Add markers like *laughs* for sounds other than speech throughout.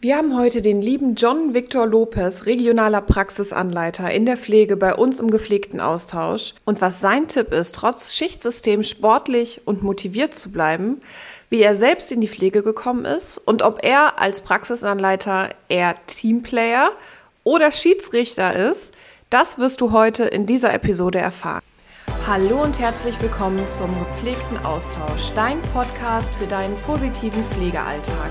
Wir haben heute den lieben John Victor Lopez, regionaler Praxisanleiter in der Pflege bei uns im gepflegten Austausch. Und was sein Tipp ist, trotz Schichtsystem sportlich und motiviert zu bleiben, wie er selbst in die Pflege gekommen ist und ob er als Praxisanleiter eher Teamplayer oder Schiedsrichter ist, das wirst du heute in dieser Episode erfahren. Hallo und herzlich willkommen zum gepflegten Austausch, dein Podcast für deinen positiven Pflegealltag.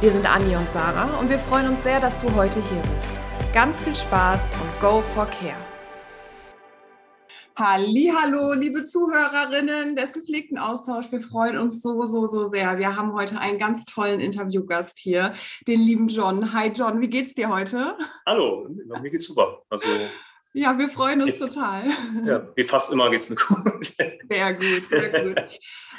Wir sind Anni und Sarah und wir freuen uns sehr, dass du heute hier bist. Ganz viel Spaß und go for care. Hallo, liebe Zuhörerinnen des gepflegten Austausch. Wir freuen uns so, so, so sehr. Wir haben heute einen ganz tollen Interviewgast hier, den lieben John. Hi John, wie geht's dir heute? Hallo, mir geht's super. Also ja, wir freuen uns total. Ja, wie fast immer geht es mir gut. Sehr gut, sehr gut.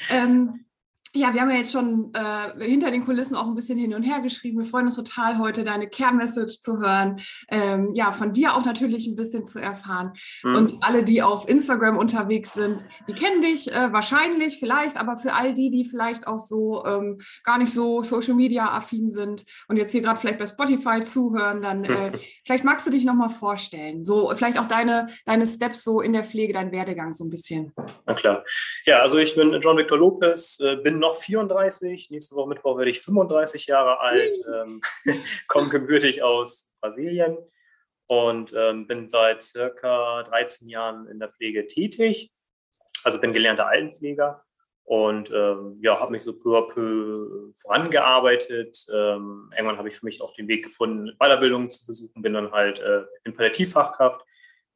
ähm, ja, wir haben ja jetzt schon äh, hinter den Kulissen auch ein bisschen hin und her geschrieben. Wir freuen uns total, heute deine Care-Message zu hören. Ähm, ja, von dir auch natürlich ein bisschen zu erfahren. Mhm. Und alle, die auf Instagram unterwegs sind, die kennen dich äh, wahrscheinlich, vielleicht, aber für all die, die vielleicht auch so ähm, gar nicht so Social-Media-affin sind und jetzt hier gerade vielleicht bei Spotify zuhören, dann äh, *laughs* vielleicht magst du dich nochmal vorstellen. So, vielleicht auch deine, deine Steps so in der Pflege, dein Werdegang so ein bisschen. Na klar. Ja, also ich bin John Victor Lopez, äh, bin noch 34. Nächste Woche Mittwoch werde ich 35 Jahre alt, ähm, *laughs* komme gebürtig aus Brasilien und ähm, bin seit circa 13 Jahren in der Pflege tätig. Also bin gelernter Altenpfleger und ähm, ja, habe mich so peu à peu vorangearbeitet. Ähm, irgendwann habe ich für mich auch den Weg gefunden, Weiterbildungen zu besuchen, bin dann halt äh, in Palliativfachkraft,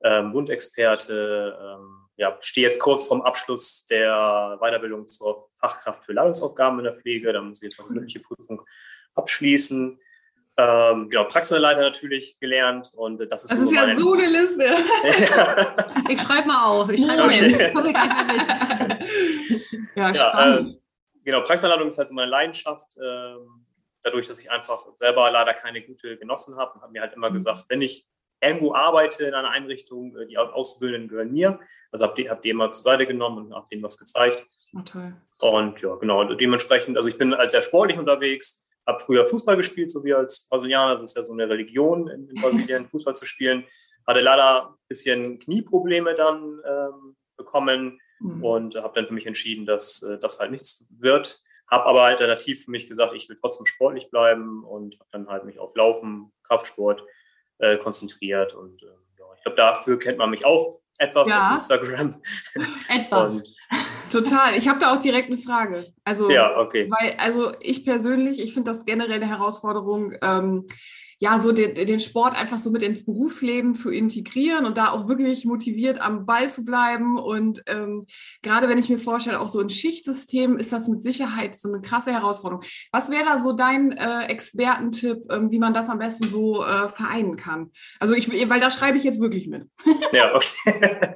ähm, Wundexperte, ähm, ja, stehe jetzt kurz vorm Abschluss der Weiterbildung zur Fachkraft für Leitungsaufgaben in der Pflege. Da muss ich jetzt noch eine mündliche Prüfung abschließen. Ähm, genau, Praxisleiter natürlich gelernt und das ist, das ist ja mein... so eine Liste. *laughs* ich schreibe mal auf. Ich schreibe okay. mal *laughs* ja, ja äh, genau, Praxisleitung ist halt so meine Leidenschaft. Ähm, dadurch, dass ich einfach selber leider keine gute genossen habe, habe mir halt immer mhm. gesagt, wenn ich irgendwo arbeite in einer Einrichtung, äh, die Auszubildenden gehören mir. Also habe die, hab die immer zur Seite genommen und habe denen was gezeigt. Oh, toll. Und ja, genau, dementsprechend, also ich bin als sehr sportlich unterwegs, habe früher Fußball gespielt, so wie als Brasilianer. Das ist ja so eine Religion in, in *laughs* Brasilien, Fußball zu spielen. Hatte leider ein bisschen Knieprobleme dann ähm, bekommen mhm. und habe dann für mich entschieden, dass äh, das halt nichts wird. Habe aber alternativ für mich gesagt, ich will trotzdem sportlich bleiben und habe dann halt mich auf Laufen, Kraftsport äh, konzentriert. Und äh, ja, ich glaube, dafür kennt man mich auch etwas ja. auf Instagram. *laughs* Etwas. Und, Total. Ich habe da auch direkt eine Frage. Also, ja, okay. Weil, also ich persönlich, ich finde das generell eine Herausforderung. Ähm, ja, so den, den Sport einfach so mit ins Berufsleben zu integrieren und da auch wirklich motiviert am Ball zu bleiben. Und ähm, gerade wenn ich mir vorstelle, auch so ein Schichtsystem ist das mit Sicherheit so eine krasse Herausforderung. Was wäre da so dein äh, Expertentipp, ähm, wie man das am besten so äh, vereinen kann? Also ich, weil da schreibe ich jetzt wirklich mit. ja, okay.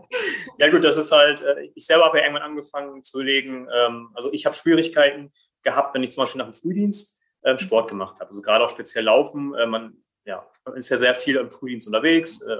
ja gut, das ist halt, äh, ich selber habe ja irgendwann angefangen zu legen, ähm, also ich habe Schwierigkeiten gehabt, wenn ich zum Beispiel nach dem Frühdienst Sport gemacht habe. Also gerade auch speziell Laufen. Äh, man, ja, man ist ja sehr viel im Frühdienst unterwegs. Äh,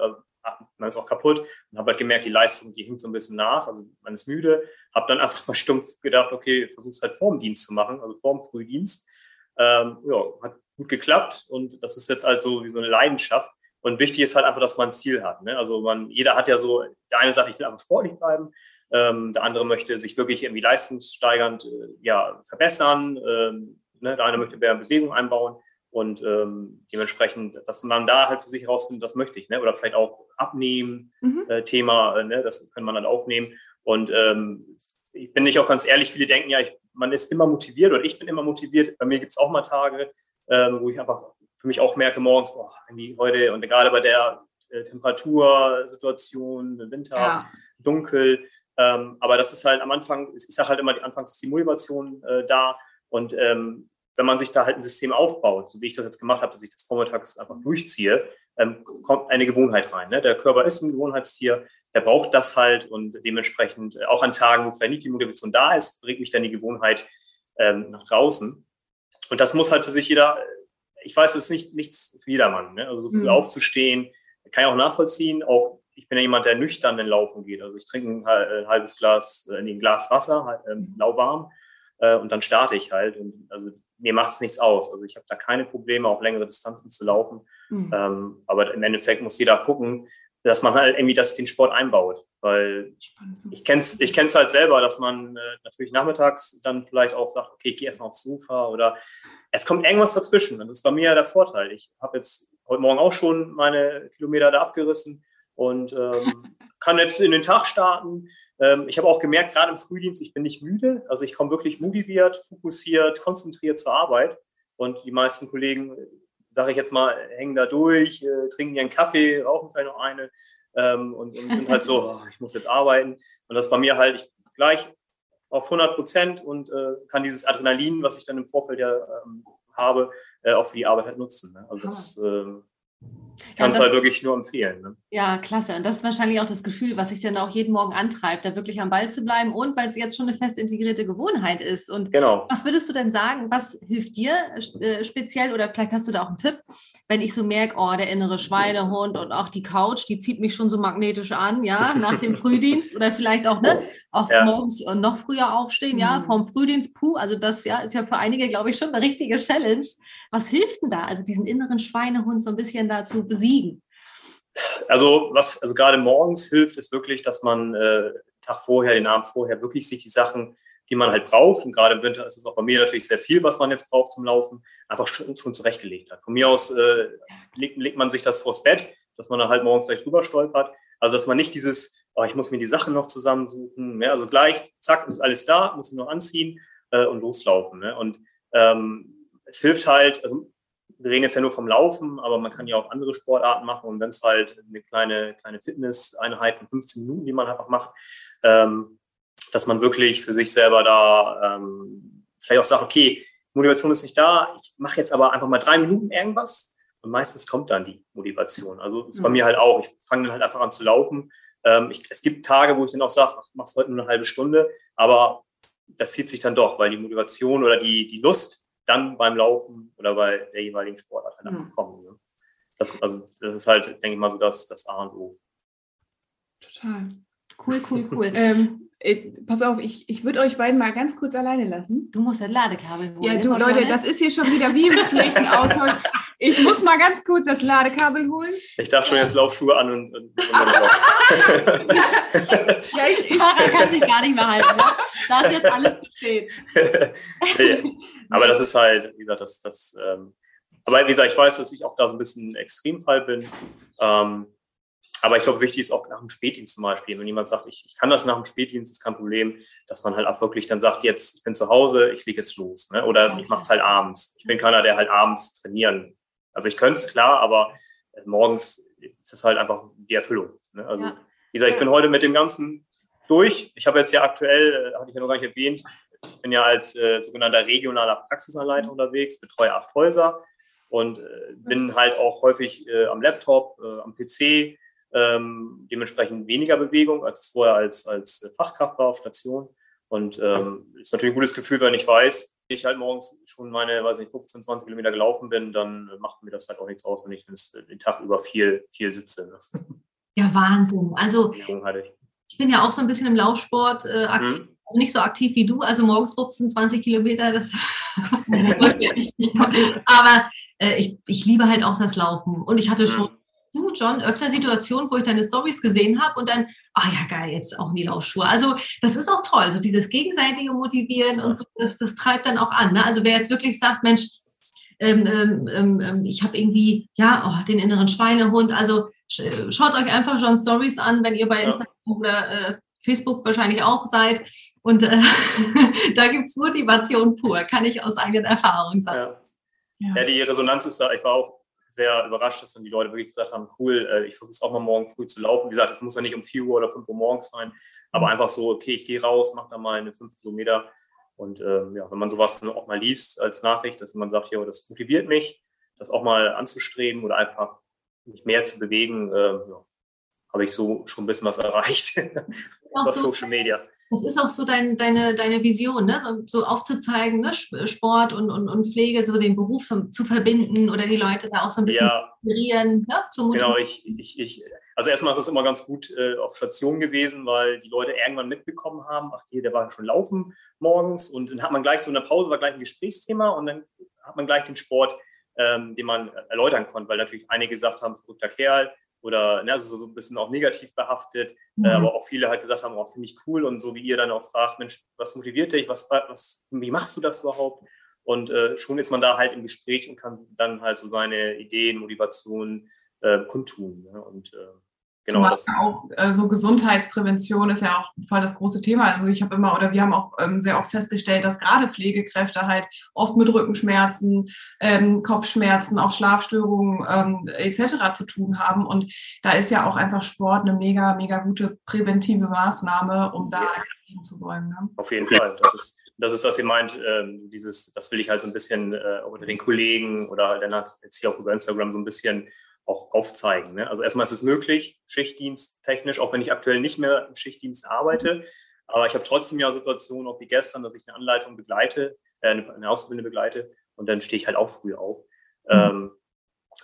man ist auch kaputt und habe halt gemerkt, die Leistung, die hinkt so ein bisschen nach. Also man ist müde. Habe dann einfach mal *laughs* stumpf gedacht, okay, versuch's halt vorm Dienst zu machen, also vorm Frühdienst. Ähm, ja, hat gut geklappt und das ist jetzt also wie so eine Leidenschaft. Und wichtig ist halt einfach, dass man ein Ziel hat. Ne? Also man, jeder hat ja so, der eine sagt, ich will einfach sportlich bleiben, ähm, der andere möchte sich wirklich irgendwie leistungssteigernd äh, ja, verbessern, ähm, Ne? Der eine möchte mehr Bewegung einbauen und ähm, dementsprechend, dass man da halt für sich herausfindet, das möchte ich. Ne? Oder vielleicht auch abnehmen, mhm. äh, Thema, äh, ne? das kann man dann auch nehmen. Und ähm, ich bin nicht auch ganz ehrlich, viele denken ja, ich, man ist immer motiviert oder ich bin immer motiviert. Bei mir gibt es auch mal Tage, ähm, wo ich einfach für mich auch merke, morgens, boah, irgendwie heute und gerade bei der äh, Temperatursituation, Winter, ja. dunkel. Ähm, aber das ist halt am Anfang, ich sage halt immer, anfangs ist die Motivation äh, da und ähm, wenn man sich da halt ein System aufbaut, so wie ich das jetzt gemacht habe, dass ich das vormittags einfach durchziehe, ähm, kommt eine Gewohnheit rein. Ne? Der Körper ist ein Gewohnheitstier, der braucht das halt und dementsprechend äh, auch an Tagen, wo vielleicht nicht die Motivation da ist, bringt mich dann die Gewohnheit ähm, nach draußen. Und das muss halt für sich jeder, ich weiß, es ist nicht nichts für jedermann. Ne? Also so früh mhm. aufzustehen, kann ich auch nachvollziehen. Auch ich bin ja jemand, der nüchtern in Laufen geht. Also ich trinke ein, ein halbes Glas, äh, ein Glas Wasser, halt, ähm, lauwarm. Äh, und dann starte ich halt. Und also mir macht es nichts aus. Also ich habe da keine Probleme, auch längere Distanzen zu laufen. Mhm. Ähm, aber im Endeffekt muss jeder gucken, dass man halt irgendwie das, den Sport einbaut. Weil ich kenne es ich kenn's halt selber, dass man äh, natürlich nachmittags dann vielleicht auch sagt, okay, ich gehe erstmal aufs Sofa oder es kommt irgendwas dazwischen. Und das ist bei mir ja der Vorteil. Ich habe jetzt heute Morgen auch schon meine Kilometer da abgerissen und ähm, *laughs* kann jetzt in den Tag starten. Ähm, ich habe auch gemerkt, gerade im Frühdienst, ich bin nicht müde. Also ich komme wirklich motiviert, fokussiert, konzentriert zur Arbeit. Und die meisten Kollegen, sage ich jetzt mal, hängen da durch, äh, trinken ihren Kaffee, rauchen vielleicht noch eine ähm, und, und, sind halt so, oh, *laughs* ich muss jetzt arbeiten. Und das bei mir halt ich gleich auf 100 Prozent und äh, kann dieses Adrenalin, was ich dann im Vorfeld ja ähm, habe, äh, auch für die Arbeit halt nutzen. Ne? Also das, ähm, ich kann es ja, halt wirklich nur empfehlen. Ne? Ja, klasse. Und das ist wahrscheinlich auch das Gefühl, was sich dann auch jeden Morgen antreibt, da wirklich am Ball zu bleiben und weil es jetzt schon eine fest integrierte Gewohnheit ist. Und genau. was würdest du denn sagen, was hilft dir äh, speziell oder vielleicht hast du da auch einen Tipp, wenn ich so merke, oh, der innere Schweinehund und auch die Couch, die zieht mich schon so magnetisch an, ja, *laughs* nach dem Frühdienst oder vielleicht auch, ne, auch ja. morgens noch früher aufstehen, mhm. ja, vom Frühdienst, puh, also das ja, ist ja für einige, glaube ich, schon eine richtige Challenge. Was hilft denn da? Also diesen inneren Schweinehund so ein bisschen dazu besiegen? Also was also gerade morgens hilft, ist wirklich, dass man äh, Tag vorher, den Abend vorher wirklich sich die Sachen, die man halt braucht, und gerade im Winter ist es auch bei mir natürlich sehr viel, was man jetzt braucht zum Laufen, einfach schon, schon zurechtgelegt hat. Von mir aus äh, legt, legt, man sich das vors Bett, dass man dann halt morgens gleich drüber stolpert. Also dass man nicht dieses, oh, ich muss mir die Sachen noch zusammensuchen, ne? also gleich, zack, ist alles da, muss ich nur anziehen äh, und loslaufen. Ne? Und ähm, es hilft halt, also wir reden jetzt ja nur vom Laufen, aber man kann ja auch andere Sportarten machen und wenn es halt eine kleine, kleine Fitness-Einheit von 15 Minuten, die man einfach macht, ähm, dass man wirklich für sich selber da ähm, vielleicht auch sagt, okay, Motivation ist nicht da, ich mache jetzt aber einfach mal drei Minuten irgendwas und meistens kommt dann die Motivation. Also das ist bei mhm. mir halt auch, ich fange dann halt einfach an zu laufen. Ähm, ich, es gibt Tage, wo ich dann auch sage, ach, mach's heute nur eine halbe Stunde, aber das zieht sich dann doch, weil die Motivation oder die, die Lust, dann beim Laufen oder bei der jeweiligen Sportart dann mhm. kommen. Ne? Das, also das ist halt, denke ich mal, so das, das A und O. Total. Cool, cool, *laughs* cool. ähm, äh, pass auf, ich, ich würde euch beiden mal ganz kurz alleine lassen. Du musst ein Ladekabel holen. Ja, du Leute, das ist hier schon wieder wie im Pflichtenaushol. *laughs* Ich muss mal ganz kurz das Ladekabel holen. Ich darf schon jetzt Laufschuhe an und. und, und *laughs* ja, ich, ich kann sich gar nicht mehr halten. Ne? Da ist jetzt alles zu spät. Aber das ist halt, wie gesagt, das, das ähm, aber wie gesagt, ich weiß, dass ich auch da so ein bisschen ein Extremfall bin. Ähm, aber ich glaube, wichtig ist auch nach dem Spätdienst zum Beispiel. Wenn jemand sagt, ich, ich kann das nach dem Spätdienst, ist kein Problem, dass man halt auch wirklich dann sagt, jetzt, ich bin zu Hause, ich lege jetzt los. Ne? Oder ich mache es halt abends. Ich bin keiner, der halt abends trainieren. Also ich könnte es klar, aber äh, morgens ist es halt einfach die Erfüllung. Ne? Also ja. wie gesagt, ich bin heute mit dem Ganzen durch. Ich habe jetzt ja aktuell, äh, hatte ich ja noch gar nicht erwähnt, ich bin ja als äh, sogenannter regionaler Praxisanleiter unterwegs, betreue acht Häuser und äh, bin halt auch häufig äh, am Laptop, äh, am PC, ähm, dementsprechend weniger Bewegung, als es vorher als, als Fachkraft war auf Station. Und ähm, ist natürlich ein gutes Gefühl, wenn ich weiß, ich halt morgens schon meine, weiß nicht, 15, 20 Kilometer gelaufen bin, dann macht mir das halt auch nichts aus, wenn ich den Tag über viel, viel sitze. Ne? Ja, Wahnsinn. Also ich bin ja auch so ein bisschen im Laufsport äh, aktiv. Mhm. Also nicht so aktiv wie du, also morgens 15, 20 Kilometer, das *laughs* aber äh, ich, ich liebe halt auch das Laufen. Und ich hatte schon du, John, öfter Situationen, wo ich deine Stories gesehen habe und dann, ah oh ja, geil, jetzt auch in die Laufschuhe. Also das ist auch toll, so dieses gegenseitige Motivieren und so, das, das treibt dann auch an. Ne? Also wer jetzt wirklich sagt, Mensch, ähm, ähm, ähm, ähm ich habe irgendwie, ja, oh, den inneren Schweinehund, also schaut euch einfach John Stories an, wenn ihr bei Instagram ja. oder äh, Facebook wahrscheinlich auch seid. Und äh, *laughs* da gibt es Motivation pur, kann ich aus eigener Erfahrung sagen. Ja. ja. die Resonanz ist da. Ich war auch sehr überrascht, dass dann die Leute wirklich gesagt haben, cool, äh, ich versuche es auch mal morgen früh zu laufen. Wie gesagt, es muss ja nicht um 4 Uhr oder 5 Uhr morgens sein, aber mhm. einfach so, okay, ich gehe raus, mache da mal eine 5 Kilometer. Und ähm, ja, wenn man sowas dann auch mal liest als Nachricht, dass man sagt, ja, das motiviert mich, das auch mal anzustreben oder einfach mich mehr zu bewegen, äh, ja, habe ich so schon ein bisschen was erreicht auf so Social Media. Das ist auch so dein, deine, deine Vision, ne? so, so aufzuzeigen, ne? Sport und, und, und Pflege, so den Beruf so, zu verbinden oder die Leute da auch so ein bisschen ja. inspirieren. Ne? genau, ich, ich, ich, also erstmal ist es immer ganz gut äh, auf Station gewesen, weil die Leute irgendwann mitbekommen haben, ach hier, der war schon laufen morgens und dann hat man gleich so in der Pause, war gleich ein Gesprächsthema und dann hat man gleich den Sport, ähm, den man erläutern konnte, weil natürlich einige gesagt haben, verrückter Kerl, oder ne, also so ein bisschen auch negativ behaftet, äh, mhm. äh, aber auch viele halt gesagt haben, oh, finde ich cool und so wie ihr dann auch fragt, Mensch, was motiviert dich, was, was, wie machst du das überhaupt? Und äh, schon ist man da halt im Gespräch und kann dann halt so seine Ideen, Motivationen äh, kundtun. Ne? Und äh, Genau, das. auch äh, so Gesundheitsprävention ist ja auch voll das große Thema. Also ich habe immer oder wir haben auch ähm, sehr oft festgestellt, dass gerade Pflegekräfte halt oft mit Rückenschmerzen, ähm, Kopfschmerzen, auch Schlafstörungen ähm, etc. zu tun haben. Und da ist ja auch einfach Sport eine mega, mega gute präventive Maßnahme, um da ja. zu wollen. Ne? Auf jeden Fall. Das ist, das ist, was ihr meint, ähm, dieses, das will ich halt so ein bisschen äh, unter den Kollegen oder halt dann jetzt hier auch über Instagram so ein bisschen auch aufzeigen. Ne? Also erstmal ist es möglich, Schichtdienst technisch, auch wenn ich aktuell nicht mehr im Schichtdienst arbeite. Aber ich habe trotzdem ja Situationen, auch wie gestern, dass ich eine Anleitung begleite, äh, eine Auszubildende begleite und dann stehe ich halt auch früh auf. Mhm. Ähm,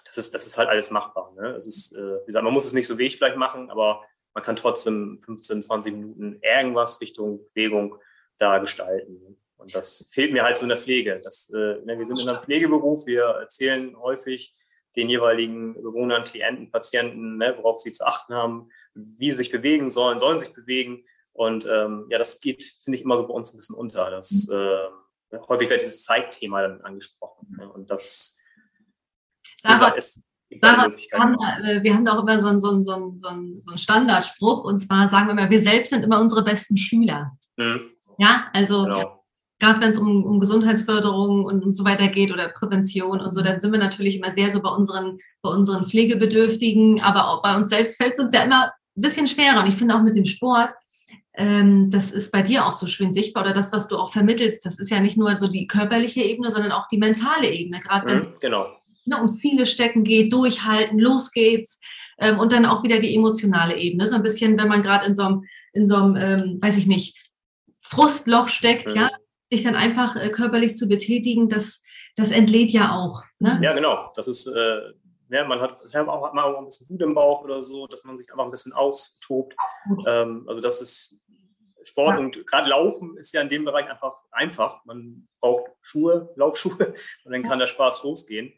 das, ist, das ist halt alles machbar. Ne? Das ist, äh, wie gesagt, man muss es nicht so wie ich vielleicht machen, aber man kann trotzdem 15, 20 Minuten irgendwas Richtung Bewegung da gestalten. Ne? Und das fehlt mir halt so in der Pflege. Das, äh, ne, wir sind in einem Pflegeberuf, wir erzählen häufig, den jeweiligen Bewohnern, Klienten, Patienten, ne, worauf sie zu achten haben, wie sie sich bewegen sollen, sollen sich bewegen. Und ähm, ja, das geht, finde ich, immer so bei uns ein bisschen unter. Das, äh, häufig wird dieses Zeitthema dann angesprochen. Ne? Und das Sarah, ist Sarah, wir, haben, äh, wir haben da auch immer so einen, so, einen, so, einen, so einen Standardspruch, und zwar sagen wir immer, wir selbst sind immer unsere besten Schüler. Mhm. Ja, also genau gerade wenn es um, um Gesundheitsförderung und, und so weiter geht oder Prävention und so, dann sind wir natürlich immer sehr so bei unseren, bei unseren Pflegebedürftigen, aber auch bei uns selbst fällt es uns ja immer ein bisschen schwerer. Und ich finde auch mit dem Sport, ähm, das ist bei dir auch so schön sichtbar oder das, was du auch vermittelst, das ist ja nicht nur so die körperliche Ebene, sondern auch die mentale Ebene, gerade wenn es mhm, genau. ne, um Ziele stecken geht, durchhalten, los geht's ähm, und dann auch wieder die emotionale Ebene, so ein bisschen, wenn man gerade in so einem, in so einem, ähm, weiß ich nicht, Frustloch steckt, mhm. ja, sich dann einfach äh, körperlich zu betätigen, das, das entlädt ja auch. Ne? Ja, genau. Das ist, äh, ja, man hat, auch, hat man auch ein bisschen Wut im Bauch oder so, dass man sich einfach ein bisschen austobt. Ähm, also das ist Sport ja. und gerade Laufen ist ja in dem Bereich einfach einfach. Man braucht Schuhe, Laufschuhe *laughs* und dann kann der Spaß losgehen.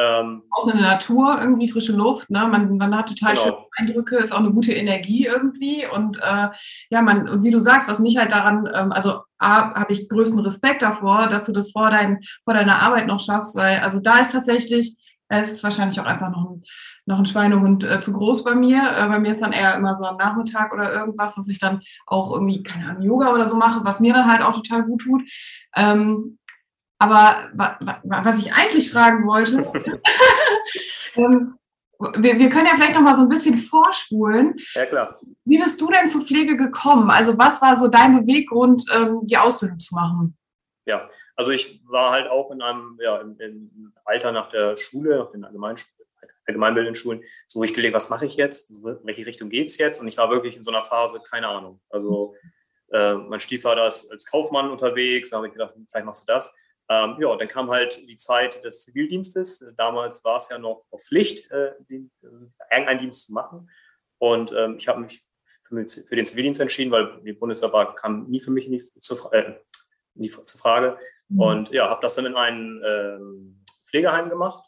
Ähm, Aus der Natur, irgendwie frische Luft, ne? man, man hat total genau. schöne Eindrücke, ist auch eine gute Energie irgendwie. Und äh, ja, man, und wie du sagst, was mich halt daran, ähm, also habe ich größten Respekt davor, dass du das vor, dein, vor deiner Arbeit noch schaffst, weil also da ist tatsächlich, es ist wahrscheinlich auch einfach noch ein, noch ein Schweinehund äh, zu groß bei mir. Äh, bei mir ist dann eher immer so am Nachmittag oder irgendwas, dass ich dann auch irgendwie, keine Ahnung, Yoga oder so mache, was mir dann halt auch total gut tut. Ähm, aber was ich eigentlich fragen wollte, *laughs* ähm, wir, wir, können ja vielleicht noch mal so ein bisschen vorspulen. Ja, klar. Wie bist du denn zur Pflege gekommen? Also was war so dein Beweggrund, ähm, die Ausbildung zu machen? Ja, also ich war halt auch in einem ja, im, im Alter nach der Schule, nach den Allgemein, allgemeinbildenden Schulen, so wo ich gelegt, was mache ich jetzt? In welche Richtung geht es jetzt? Und ich war wirklich in so einer Phase, keine Ahnung. Also äh, mein Stiefvater ist als Kaufmann unterwegs, da habe ich gedacht, vielleicht machst du das. Ähm, ja, dann kam halt die Zeit des Zivildienstes. Damals war es ja noch auf Pflicht, äh, den, äh, irgendeinen Dienst zu machen. Und ähm, ich habe mich für, für, den Zivildienst entschieden, weil die Bundeswehr kam nie für mich in die, zur, äh, in die, zur Frage. Mhm. Und ja, habe das dann in einem ähm, Pflegeheim gemacht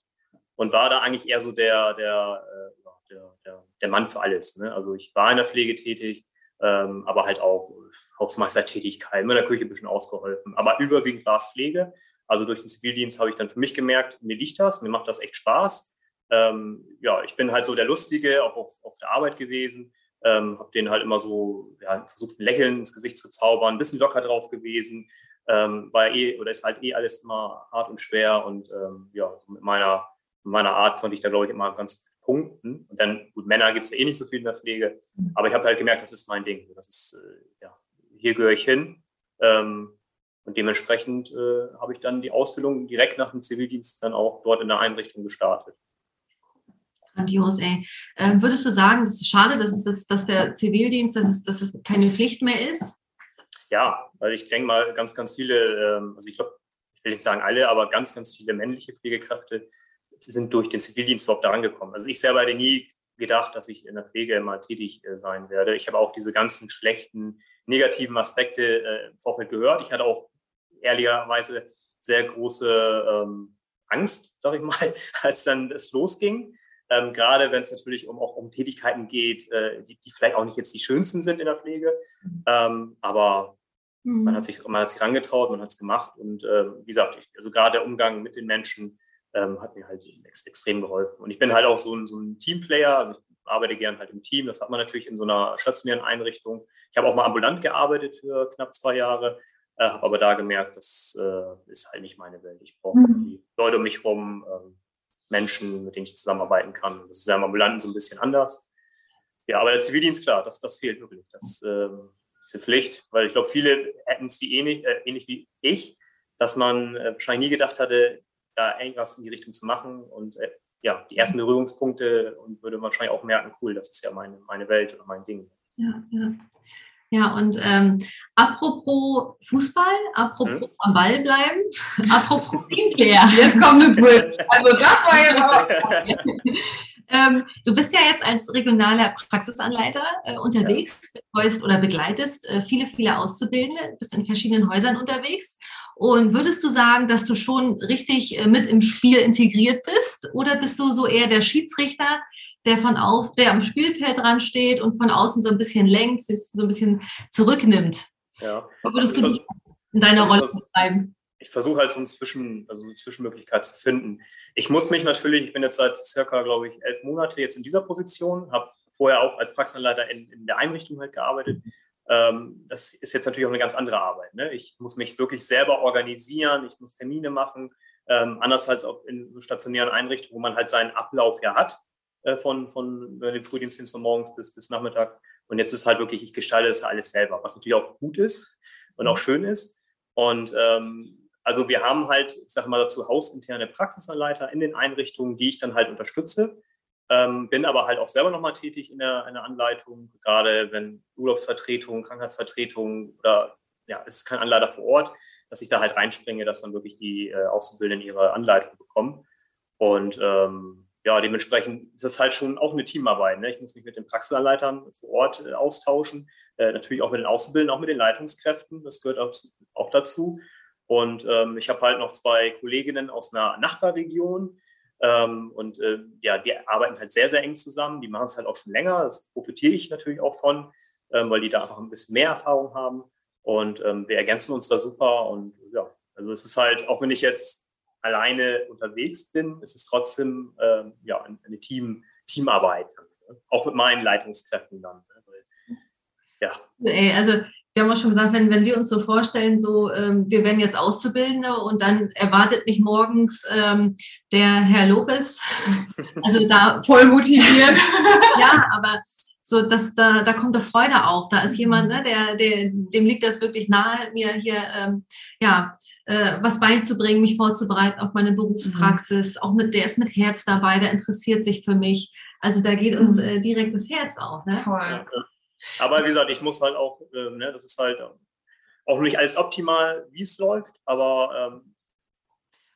und war da eigentlich eher so der, der, äh, der, der, der Mann für alles. Ne? Also ich war in der Pflege tätig, ähm, aber halt auch Hausmeistertätigkeit, in der Küche ein bisschen ausgeholfen. Aber überwiegend war es Pflege. Also durch den Zivildienst habe ich dann für mich gemerkt, mir liegt das, mir macht das echt Spaß. Ähm, ja, ich bin halt so der Lustige, auch auf, auf der Arbeit gewesen. Ähm, habe den halt immer so ja, versucht, ein Lächeln ins Gesicht zu zaubern, ein bisschen locker drauf gewesen. Ähm, war eh, oder ist halt eh alles immer hart und schwer. Und ähm, ja, mit meiner, mit meiner Art konnte ich da, glaube ich, immer ganz punkten. Und dann, gut, Männer gibt es ja eh nicht so viel in der Pflege. Aber ich habe halt gemerkt, das ist mein Ding. Das ist, äh, ja, hier gehöre ich hin. Ähm, und dementsprechend äh, habe ich dann die Ausbildung direkt nach dem Zivildienst dann auch dort in der Einrichtung gestartet. Grandios, ey. Ähm, würdest du sagen, das ist schade, dass, es, dass der Zivildienst, dass es, dass es keine Pflicht mehr ist? Ja, weil ich denke mal, ganz, ganz viele, ähm, also ich glaube, ich will nicht sagen alle, aber ganz, ganz viele männliche Pflegekräfte sind durch den Zivildienst überhaupt da angekommen. Also ich selber hätte nie gedacht, dass ich in der Pflege mal tätig äh, sein werde. Ich habe auch diese ganzen schlechten, negativen Aspekte äh, im Vorfeld gehört. Ich hatte auch ehrlicherweise sehr große ähm, Angst, sage ich mal, *laughs* als dann es losging. Ähm, gerade wenn es natürlich um, auch um Tätigkeiten geht, äh, die, die, vielleicht auch nicht jetzt die schönsten sind in der Pflege. Ähm, aber mhm. man hat sich, man hat sich rangetraut, man hat es gemacht. Und äh, wie gesagt, ich, also gerade der Umgang mit den Menschen ähm, hat mir halt ex extrem geholfen. Und ich bin halt auch so ein, so ein Teamplayer, also ich arbeite gern halt im Team. Das hat man natürlich in so einer stationären Einrichtung. Ich habe auch mal ambulant gearbeitet für knapp zwei Jahre. Äh, habe aber da gemerkt, das äh, ist halt nicht meine Welt. Ich brauche mhm. die Leute um mich herum, äh, Menschen, mit denen ich zusammenarbeiten kann. Das ist ja im Ambulanten so ein bisschen anders. Ja, aber der Zivildienst, klar, das, das fehlt wirklich. Das ähm, ist eine Pflicht, weil ich glaube, viele hätten es wie ähnlich, äh, ähnlich wie ich, dass man äh, wahrscheinlich nie gedacht hatte, da irgendwas in die Richtung zu machen. Und äh, ja, die ersten Berührungspunkte und würde wahrscheinlich auch merken, cool, das ist ja meine, meine Welt oder mein Ding. Ja, ja. Ja, und ähm, apropos Fußball, apropos hm? am Ball bleiben, *laughs* apropos *laughs* Teamplayer. Jetzt kommt eine Bridge. Also das war jetzt aber. *laughs* ähm, du bist ja jetzt als regionaler Praxisanleiter äh, unterwegs, betreust oder begleitest äh, viele, viele Auszubildende, bist in verschiedenen Häusern unterwegs. Und würdest du sagen, dass du schon richtig äh, mit im Spiel integriert bist? Oder bist du so eher der Schiedsrichter, der von auf, der am Spielfeld dran steht und von außen so ein bisschen lenkt, sich so ein bisschen zurücknimmt. Ja. Was würdest also du in deiner Rolle beschreiben? Ich versuche halt so, ein Zwischen, also eine Zwischenmöglichkeit zu finden. Ich muss mich natürlich, ich bin jetzt seit circa, glaube ich, elf Monate jetzt in dieser Position, habe vorher auch als Praxisanleiter in, in der Einrichtung halt gearbeitet. Ähm, das ist jetzt natürlich auch eine ganz andere Arbeit. Ne? Ich muss mich wirklich selber organisieren, ich muss Termine machen, ähm, anders als auch in stationären Einrichtungen, wo man halt seinen Ablauf ja hat. Äh, von, von dem Frühdienstdienst von morgens bis, bis nachmittags. Und jetzt ist halt wirklich, ich gestalte das alles selber, was natürlich auch gut ist und auch schön ist. Und ähm, also wir haben halt, ich sage mal dazu, hausinterne Praxisanleiter in den Einrichtungen, die ich dann halt unterstütze. Ähm, bin aber halt auch selber nochmal tätig in der, in der Anleitung, gerade wenn Urlaubsvertretung, Krankheitsvertretung oder ja, es ist kein Anleiter vor Ort, dass ich da halt reinspringe, dass dann wirklich die äh, Auszubildenden ihre Anleitung bekommen. Und ähm, ja, dementsprechend ist es halt schon auch eine Teamarbeit. Ne? Ich muss mich mit den Praxisanleitern vor Ort äh, austauschen, äh, natürlich auch mit den Auszubildenden, auch mit den Leitungskräften. Das gehört auch, auch dazu. Und ähm, ich habe halt noch zwei Kolleginnen aus einer Nachbarregion. Ähm, und äh, ja, die arbeiten halt sehr, sehr eng zusammen. Die machen es halt auch schon länger. Das profitiere ich natürlich auch von, ähm, weil die da einfach ein bisschen mehr Erfahrung haben. Und ähm, wir ergänzen uns da super. Und ja, also es ist halt, auch wenn ich jetzt alleine unterwegs bin, ist es trotzdem äh, ja, eine Team, Teamarbeit. Ne? Auch mit meinen Leitungskräften dann. Ne? ja. Also wir haben auch schon gesagt, wenn, wenn wir uns so vorstellen, so ähm, wir werden jetzt Auszubildende und dann erwartet mich morgens ähm, der Herr Lopez, *laughs* also da voll motiviert. *laughs* ja, aber so, dass da, da kommt da Freude auf. Da ist jemand, ne, der, der, dem liegt das wirklich nahe, mir hier ähm, ja, äh, was beizubringen, mich vorzubereiten auf meine Berufspraxis. Mhm. Auch mit, der ist mit Herz dabei, der interessiert sich für mich. Also da geht uns mhm. äh, direkt das Herz auf. Ne? Voll. Aber wie gesagt, ich muss halt auch, äh, ne, das ist halt auch nicht alles optimal, wie es läuft, aber ähm,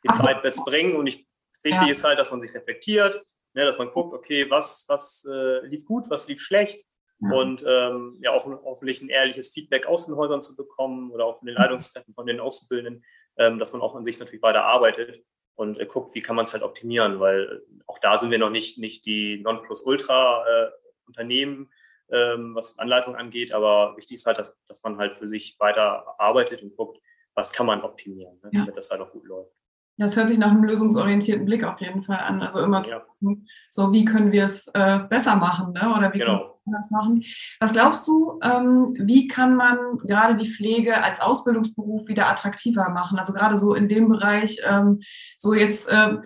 die Ach, Zeit wird es bringen und ich, wichtig ja. ist halt, dass man sich reflektiert Ne, dass man guckt, okay, was, was äh, lief gut, was lief schlecht. Und ähm, ja, auch hoffentlich ein ehrliches Feedback aus den Häusern zu bekommen oder auch von den Leitungskräften, von den Auszubildenden, ähm, dass man auch an sich natürlich weiter arbeitet und äh, guckt, wie kann man es halt optimieren, weil äh, auch da sind wir noch nicht, nicht die Nonplusultra-Unternehmen, äh, ähm, was Anleitung angeht, aber wichtig ist halt, dass, dass, man halt für sich weiter arbeitet und guckt, was kann man optimieren, ne, damit ja. das halt auch gut läuft. Das hört sich nach einem lösungsorientierten Blick auf jeden Fall an. Also immer ja. zu gucken, so wie können wir es äh, besser machen, ne? oder wie genau. Das machen. Was glaubst du, ähm, wie kann man gerade die Pflege als Ausbildungsberuf wieder attraktiver machen? Also gerade so in dem Bereich, ähm, so jetzt äh,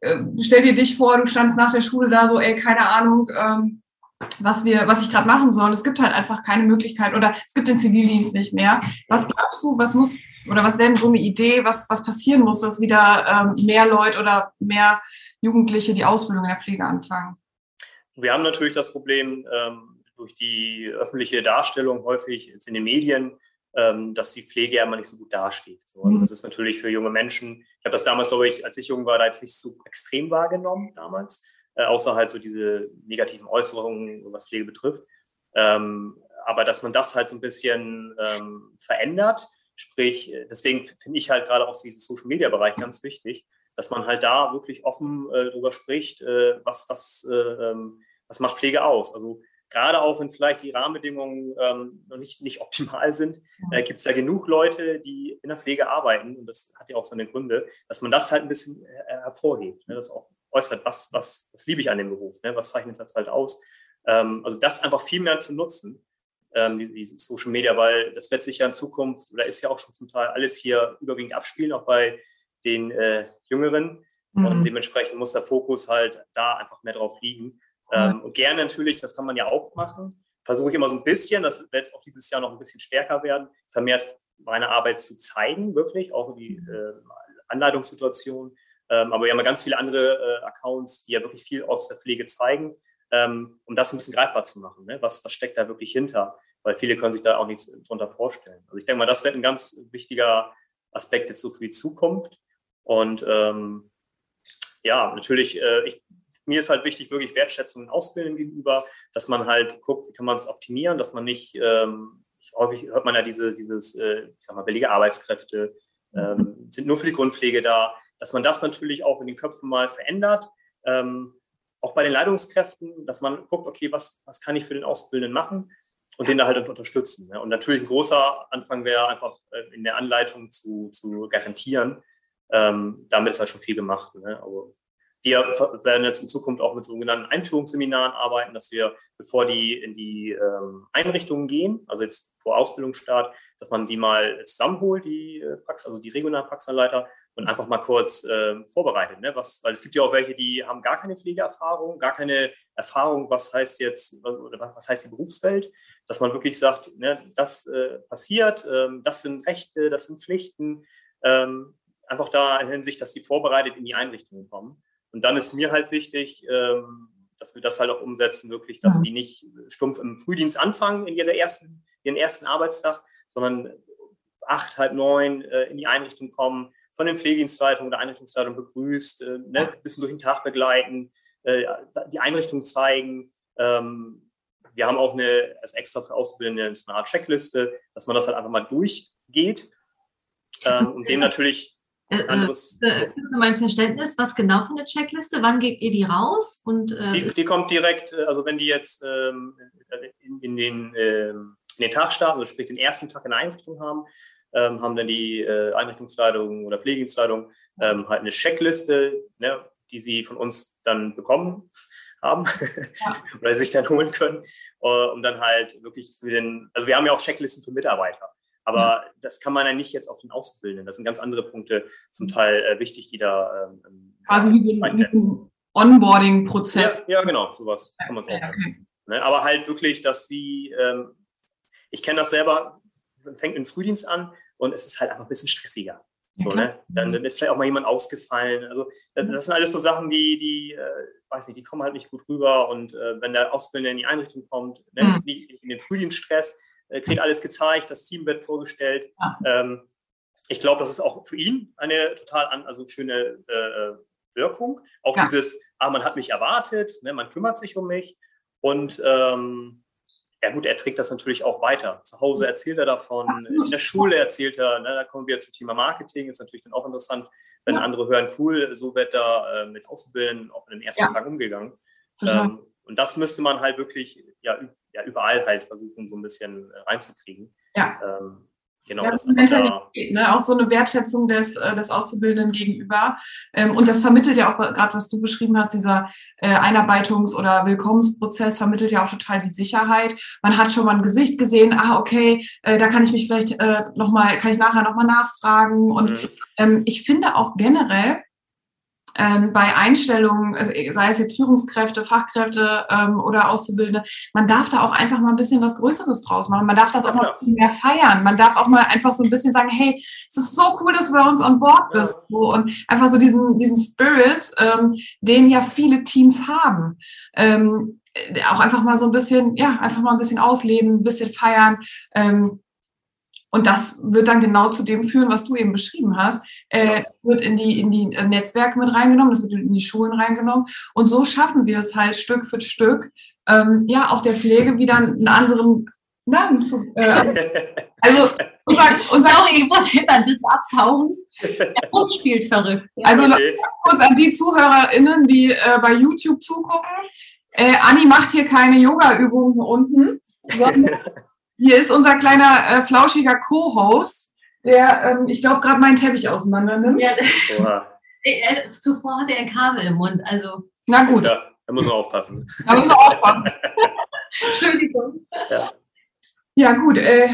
äh, stell dir dich vor, du standst nach der Schule da so, ey, keine Ahnung, ähm, was wir, was ich gerade machen soll. Es gibt halt einfach keine Möglichkeit oder es gibt den Zivildienst nicht mehr. Was glaubst du, was muss oder was wäre so eine Idee, was, was passieren muss, dass wieder ähm, mehr Leute oder mehr Jugendliche die Ausbildung in der Pflege anfangen? Wir haben natürlich das Problem ähm, durch die öffentliche Darstellung häufig in den Medien, ähm, dass die Pflege ja immer nicht so gut dasteht. So, und mhm. das ist natürlich für junge Menschen, ich habe das damals, glaube ich, als ich jung war, da jetzt nicht so extrem wahrgenommen damals, äh, außer halt so diese negativen Äußerungen, was Pflege betrifft. Ähm, aber dass man das halt so ein bisschen ähm, verändert, sprich, deswegen finde ich halt gerade auch diesen Social-Media-Bereich ganz wichtig, dass man halt da wirklich offen äh, drüber spricht, äh, was, was, äh, ähm, was macht Pflege aus. Also gerade auch wenn vielleicht die Rahmenbedingungen ähm, noch nicht, nicht *laughs* optimal sind, äh, gibt es ja genug Leute, die in der Pflege arbeiten und das hat ja auch seine Gründe, dass man das halt ein bisschen äh, hervorhebt, ne, das auch äußert, was, was, was liebe ich an dem Beruf, ne, was zeichnet das halt aus. Ähm, also das einfach viel mehr zu nutzen, ähm, die, die, Social Media, weil das wird sich ja in Zukunft, oder ist ja auch schon zum Teil alles hier überwiegend abspielen, auch bei den äh, Jüngeren. Mhm. Und dementsprechend muss der Fokus halt da einfach mehr drauf liegen. Ähm, und gerne natürlich, das kann man ja auch machen, versuche ich immer so ein bisschen, das wird auch dieses Jahr noch ein bisschen stärker werden, vermehrt meine Arbeit zu zeigen, wirklich, auch die äh, Anleitungssituation. Ähm, aber wir haben ja ganz viele andere äh, Accounts, die ja wirklich viel aus der Pflege zeigen, ähm, um das ein bisschen greifbar zu machen. Ne? Was, was steckt da wirklich hinter? Weil viele können sich da auch nichts drunter vorstellen. Also ich denke mal, das wird ein ganz wichtiger Aspekt jetzt so für die Zukunft. Und ähm, ja, natürlich, äh, ich, mir ist halt wichtig, wirklich Wertschätzung und Ausbildung gegenüber, dass man halt guckt, wie kann man es optimieren, dass man nicht, ähm, häufig hört man ja diese, dieses, äh, ich sag mal, billige Arbeitskräfte, ähm, sind nur für die Grundpflege da, dass man das natürlich auch in den Köpfen mal verändert. Ähm, auch bei den Leitungskräften, dass man guckt, okay, was, was kann ich für den Auszubildenden machen und den da halt unterstützen. Ne? Und natürlich ein großer Anfang wäre einfach äh, in der Anleitung zu, zu garantieren. Ähm, damit ist halt schon viel gemacht. Ne? Aber wir werden jetzt in Zukunft auch mit sogenannten Einführungsseminaren arbeiten, dass wir, bevor die in die ähm, Einrichtungen gehen, also jetzt vor Ausbildungsstart, dass man die mal zusammenholt, die äh, also die regionalen Praxisanleiter, und einfach mal kurz äh, vorbereitet. Ne? Was, weil es gibt ja auch welche, die haben gar keine Pflegeerfahrung, gar keine Erfahrung, was heißt jetzt, oder was heißt die Berufswelt, dass man wirklich sagt, ne, das äh, passiert, ähm, das sind Rechte, das sind Pflichten, ähm, einfach da in Hinsicht, dass die vorbereitet in die Einrichtungen kommen. Und dann ist mir halt wichtig, ähm, dass wir das halt auch umsetzen, wirklich, dass die nicht stumpf im Frühdienst anfangen in ihre ersten, ihren ersten Arbeitstag, sondern acht, halb neun äh, in die Einrichtung kommen, von den Pflegedienstleitungen der Einrichtungsleitung begrüßt, äh, ne, ein bisschen durch den Tag begleiten, äh, die Einrichtung zeigen. Ähm, wir haben auch eine, als extra für Auszubildende eine Art Checkliste, dass man das halt einfach mal durchgeht ähm, und dem natürlich äh, äh, anderes. Äh, so. mein Verständnis, was genau von der Checkliste? Wann gebt ihr die raus? Und, äh, die, die, kommt direkt, äh, also wenn die jetzt ähm, in, in, den, ähm, in den Tag starten, also sprich den ersten Tag in der Einrichtung haben, ähm, haben dann die äh, Einrichtungsleitung oder Pflegedienstleitung ähm, halt eine Checkliste, ne, die sie von uns dann bekommen haben *laughs* ja. oder sich dann holen können, um dann halt wirklich für den, also wir haben ja auch Checklisten für Mitarbeiter. Aber mhm. das kann man ja nicht jetzt auf den Auszubildenden. Das sind ganz andere Punkte zum Teil äh, wichtig, die da. Ähm, Quasi wie ein Onboarding-Prozess. Ja, ja, genau, sowas kann man es auch okay. Ne? Aber halt wirklich, dass sie, ähm, ich kenne das selber, man fängt im Frühdienst an und es ist halt einfach ein bisschen stressiger. So, ne? Dann, dann, ist vielleicht auch mal jemand ausgefallen. Also das, das sind alles so Sachen, die, die äh, weiß nicht, die kommen halt nicht gut rüber. Und äh, wenn der Ausbildende in die Einrichtung kommt, ne? mhm. nicht in den Frühdienststress, äh, kriegt alles gezeigt, das Team wird vorgestellt. Ja. Ähm, ich glaube, das ist auch für ihn eine total an, also schöne äh, äh, Wirkung. Auch ja. dieses, ah, man hat mich erwartet, ne, man kümmert sich um mich. Und ähm, ja gut, er trägt das natürlich auch weiter. Zu Hause erzählt er davon, Absolut. in der Schule erzählt er, ne, da kommen wir zum Thema Marketing, ist natürlich dann auch interessant, wenn ja. andere hören, cool, so wird da äh, mit Auszubildenden auch in den ersten ja. Tagen umgegangen. Ähm, und das müsste man halt wirklich ja, ja überall halt versuchen, so ein bisschen äh, reinzukriegen. Ja. Ähm, Genau, ja, das ist da ne? auch so eine Wertschätzung des, äh, des Auszubildenden gegenüber. Ähm, und das vermittelt ja auch gerade, was du beschrieben hast, dieser äh, Einarbeitungs- oder Willkommensprozess vermittelt ja auch total die Sicherheit. Man hat schon mal ein Gesicht gesehen, ah, okay, da kann ich mich vielleicht nochmal, kann ich nachher nochmal nachfragen. Und mhm. ähm, ich finde auch generell, ähm, bei Einstellungen, also sei es jetzt Führungskräfte, Fachkräfte ähm, oder Auszubildende, man darf da auch einfach mal ein bisschen was Größeres draus machen. Man darf das auch mal mehr feiern. Man darf auch mal einfach so ein bisschen sagen, hey, es ist so cool, dass du bei uns an Bord bist. So, und einfach so diesen, diesen Spirit, ähm, den ja viele Teams haben. Ähm, auch einfach mal so ein bisschen, ja, einfach mal ein bisschen ausleben, ein bisschen feiern. Ähm, Und das wird dann genau zu dem führen, was du eben beschrieben hast. Äh, wird in die, in die äh, Netzwerke mit reingenommen, das wird in die Schulen reingenommen. Und so schaffen wir es halt Stück für Stück, ähm, ja, auch der Pflege wieder einen anderen Namen zu. Äh, *laughs* also, unser, unser Sorry, ich muss ein bisschen abtauchen. Der Hund spielt verrückt. Also, okay. kurz an die ZuhörerInnen, die äh, bei YouTube zugucken. Äh, Anni macht hier keine Yoga-Übungen unten, sondern *laughs* hier ist unser kleiner äh, flauschiger Co-Host, der, ähm, ich glaube, gerade meinen Teppich auseinander nimmt. Ja, *laughs* äh, zuvor hatte er ein Kabel im Mund, also. Na gut. Ja, da muss man aufpassen. Da muss man aufpassen. *laughs* Entschuldigung. Ja, ja gut. Äh,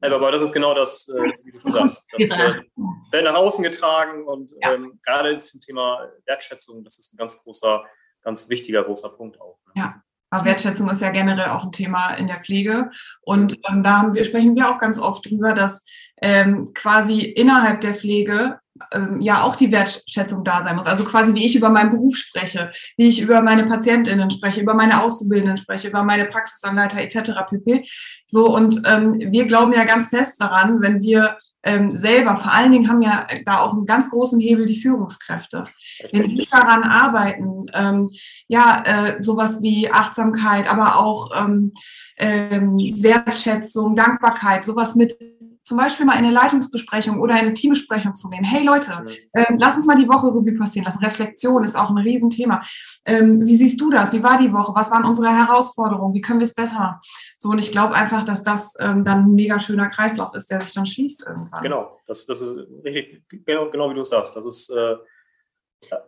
aber das ist genau das, äh, wie du schon sagst. Das äh, wird nach außen getragen und ja. ähm, gerade zum Thema Wertschätzung, das ist ein ganz großer, ganz wichtiger, großer Punkt auch. Ne? Ja. Aber Wertschätzung ist ja generell auch ein Thema in der Pflege. Und ähm, da haben wir, sprechen wir auch ganz oft drüber, dass ähm, quasi innerhalb der Pflege ähm, ja auch die Wertschätzung da sein muss. Also quasi wie ich über meinen Beruf spreche, wie ich über meine PatientInnen spreche, über meine Auszubildenden spreche, über meine Praxisanleiter etc. pp. So und ähm, wir glauben ja ganz fest daran, wenn wir ähm, selber, vor allen Dingen haben ja da auch einen ganz großen Hebel die Führungskräfte. Wenn die daran arbeiten, ähm, ja, äh, sowas wie Achtsamkeit, aber auch ähm, ähm, Wertschätzung, Dankbarkeit, sowas mit zum Beispiel mal eine Leitungsbesprechung oder eine Teambesprechung zu nehmen. Hey Leute, ähm, lass uns mal die Woche Revue passieren lassen. Reflexion ist auch ein Riesenthema. Ähm, wie siehst du das? Wie war die Woche? Was waren unsere Herausforderungen? Wie können wir es besser machen? So, und ich glaube einfach, dass das ähm, dann ein mega schöner Kreislauf ist, der sich dann schließt irgendwann. Genau, das, das ist richtig, genau, genau wie du sagst. Das ist, äh,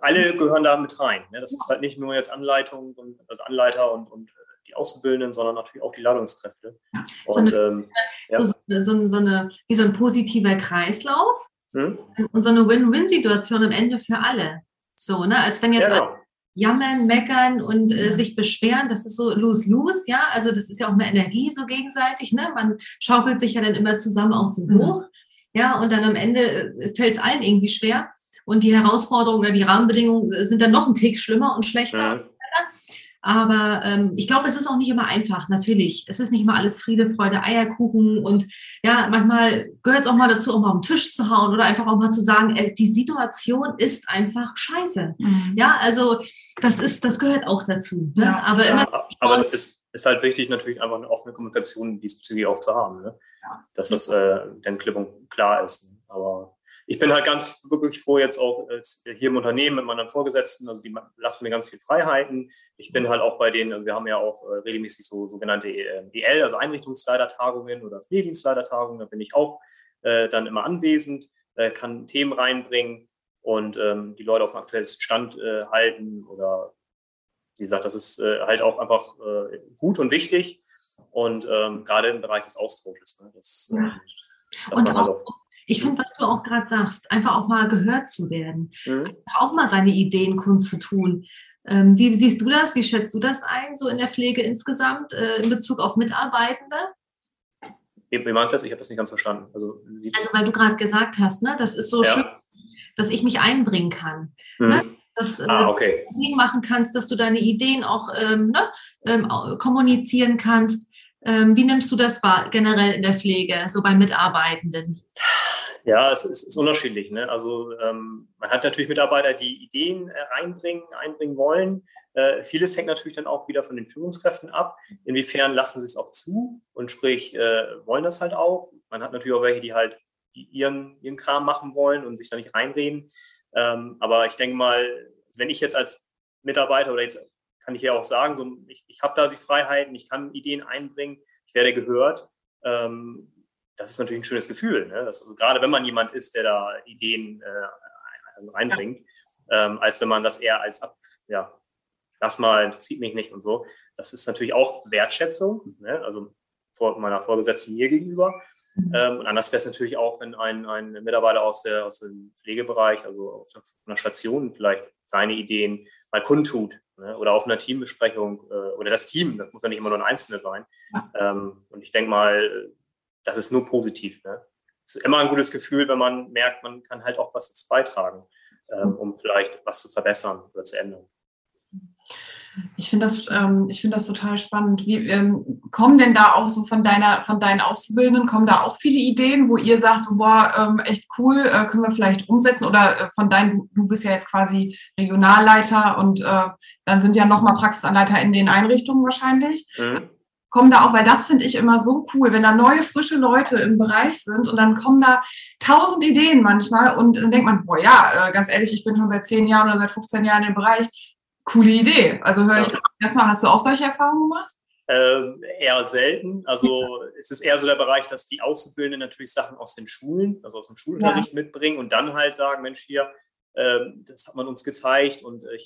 alle gehören da mit rein. Ne? Das ja. ist halt nicht nur jetzt Anleitung und also Anleiter und, und die Auszubildenden, sondern natürlich auch die Ladungskräfte. Ja. Und, so, eine, ähm, ja. so, so, so, eine, wie so ein positiver Kreislauf hm? und so eine Win-Win-Situation am Ende für alle. So, ne? Als wenn jetzt ja, genau. jammern, meckern und äh, sich beschweren, das ist so lose-lose, ja. Also das ist ja auch eine Energie so gegenseitig, ne? Man schaukelt sich ja dann immer zusammen auch so mhm. hoch. Ja, und dann am Ende äh, fällt es allen irgendwie schwer. Und die Herausforderungen oder die Rahmenbedingungen sind dann noch ein Tick schlimmer und schlechter. Mhm. Aber ähm, ich glaube, es ist auch nicht immer einfach, natürlich. Es ist nicht immer alles Friede, Freude, Eierkuchen. Und ja, manchmal gehört es auch mal dazu, auch mal auf den Tisch zu hauen oder einfach auch mal zu sagen, äh, die Situation ist einfach scheiße. Mhm. Ja, also das ist, das gehört auch dazu. Ne? Ja, aber ja, immer, aber es ist halt wichtig, natürlich einfach eine offene Kommunikation diesbezüglich auch zu haben. Ne? Ja. Dass das äh, dann klipp und klar ist. Aber ich bin halt ganz wirklich froh jetzt auch hier im Unternehmen mit meinen Vorgesetzten, also die lassen mir ganz viel Freiheiten. Ich bin halt auch bei denen, also wir haben ja auch äh, regelmäßig so sogenannte EL, also Einrichtungsleitertagungen oder Pflegedienstleitertagungen, da bin ich auch äh, dann immer anwesend, äh, kann Themen reinbringen und ähm, die Leute auf dem aktuellen Stand äh, halten oder wie gesagt, das ist äh, halt auch einfach äh, gut und wichtig und ähm, gerade im Bereich des Austausches. Ne, das, ja. Ähm, und auch, ich finde, was du auch gerade sagst, einfach auch mal gehört zu werden, mhm. auch mal seine Ideen zu tun. Ähm, wie siehst du das? Wie schätzt du das ein, so in der Pflege insgesamt, äh, in Bezug auf Mitarbeitende? Wie, wie meinst du das? Ich habe das nicht ganz verstanden. Also, also weil du gerade gesagt hast, ne, das ist so ja. schön, dass ich mich einbringen kann. Mhm. Ne? Dass äh, ah, okay. du machen kannst, dass du deine Ideen auch ähm, ne, ähm, kommunizieren kannst. Ähm, wie nimmst du das wahr, generell in der Pflege, so bei Mitarbeitenden? Ja, es ist, ist unterschiedlich. Ne? Also ähm, man hat natürlich Mitarbeiter, die Ideen äh, einbringen, einbringen wollen. Äh, vieles hängt natürlich dann auch wieder von den Führungskräften ab. Inwiefern lassen sie es auch zu und sprich äh, wollen das halt auch. Man hat natürlich auch welche, die halt ihren, ihren Kram machen wollen und sich da nicht reinreden. Ähm, aber ich denke mal, wenn ich jetzt als Mitarbeiter oder jetzt kann ich ja auch sagen, so, ich, ich habe da die Freiheiten, ich kann Ideen einbringen, ich werde gehört. Ähm, das ist natürlich ein schönes Gefühl. Ne? Das, also gerade wenn man jemand ist, der da Ideen äh, reinbringt, ähm, als wenn man das eher als ab, ja, lass mal, interessiert mich nicht und so. Das ist natürlich auch Wertschätzung, ne? also vor meiner Vorgesetzten mir gegenüber. Mhm. Ähm, und anders wäre es natürlich auch, wenn ein, ein Mitarbeiter aus, der, aus dem Pflegebereich, also auf einer Station vielleicht seine Ideen mal kundtut ne? oder auf einer Teambesprechung äh, oder das Team, das muss ja nicht immer nur ein Einzelner sein. Ähm, und ich denke mal, das ist nur positiv. Ne? Es ist immer ein gutes Gefühl, wenn man merkt, man kann halt auch was dazu beitragen, ähm, um vielleicht was zu verbessern oder zu ändern. Ich finde das, ähm, ich das total spannend. Wie ähm, kommen denn da auch so von deiner, von deinen Auszubildenden, kommen da auch viele Ideen, wo ihr sagt, so, boah, ähm, echt cool, äh, können wir vielleicht umsetzen? Oder äh, von deinen, du, du, bist ja jetzt quasi Regionalleiter und äh, dann sind ja nochmal Praxisanleiter in den Einrichtungen wahrscheinlich. Mhm. Kommen da auch, weil das finde ich immer so cool, wenn da neue, frische Leute im Bereich sind und dann kommen da tausend Ideen manchmal und dann denkt man, boah ja, äh, ganz ehrlich, ich bin schon seit zehn Jahren oder seit 15 Jahren im Bereich coole Idee. Also höre ich ja. erstmal, hast du auch solche Erfahrungen gemacht? Ähm, eher selten. Also *laughs* es ist eher so der Bereich, dass die Auszubildenden natürlich Sachen aus den Schulen, also aus dem Schulunterricht ja. mitbringen und dann halt sagen, Mensch, hier, ähm, das hat man uns gezeigt und äh,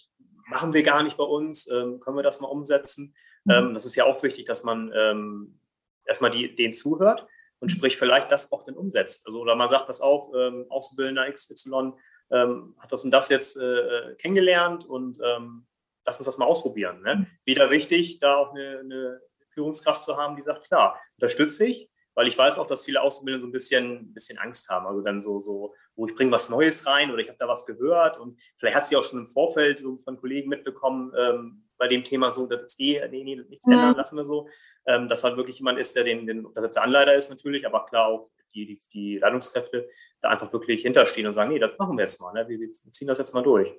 machen wir gar nicht bei uns, ähm, können wir das mal umsetzen. Mhm. Ähm, das ist ja auch wichtig, dass man ähm, erstmal die, denen zuhört und mhm. sprich vielleicht das auch dann umsetzt. Also oder man sagt, das auf, ähm, Auszubildender XY hat das und das jetzt äh, kennengelernt und lass uns das mal ausprobieren. Ne? Mhm. Wieder wichtig, da auch eine, eine, Führungskraft zu haben, die sagt, klar, unterstütze ich, weil ich weiß auch, dass viele Auszubildende so ein bisschen, ein bisschen Angst haben. Also dann so, so wo ich bringe was Neues rein oder ich habe da was gehört und vielleicht hat sie auch schon im Vorfeld so von Kollegen mitbekommen, ähm, bei dem Thema so, das ist eh, nee, nee, nichts mhm. ändern, lassen wir so. Ähm, dass halt wirklich jemand ist, der den, den dass jetzt der Anleiter ist natürlich, aber klar auch die, die, die Leitungskräfte da einfach wirklich hinterstehen und sagen, nee, das machen wir jetzt mal, ne? wir, wir ziehen das jetzt mal durch.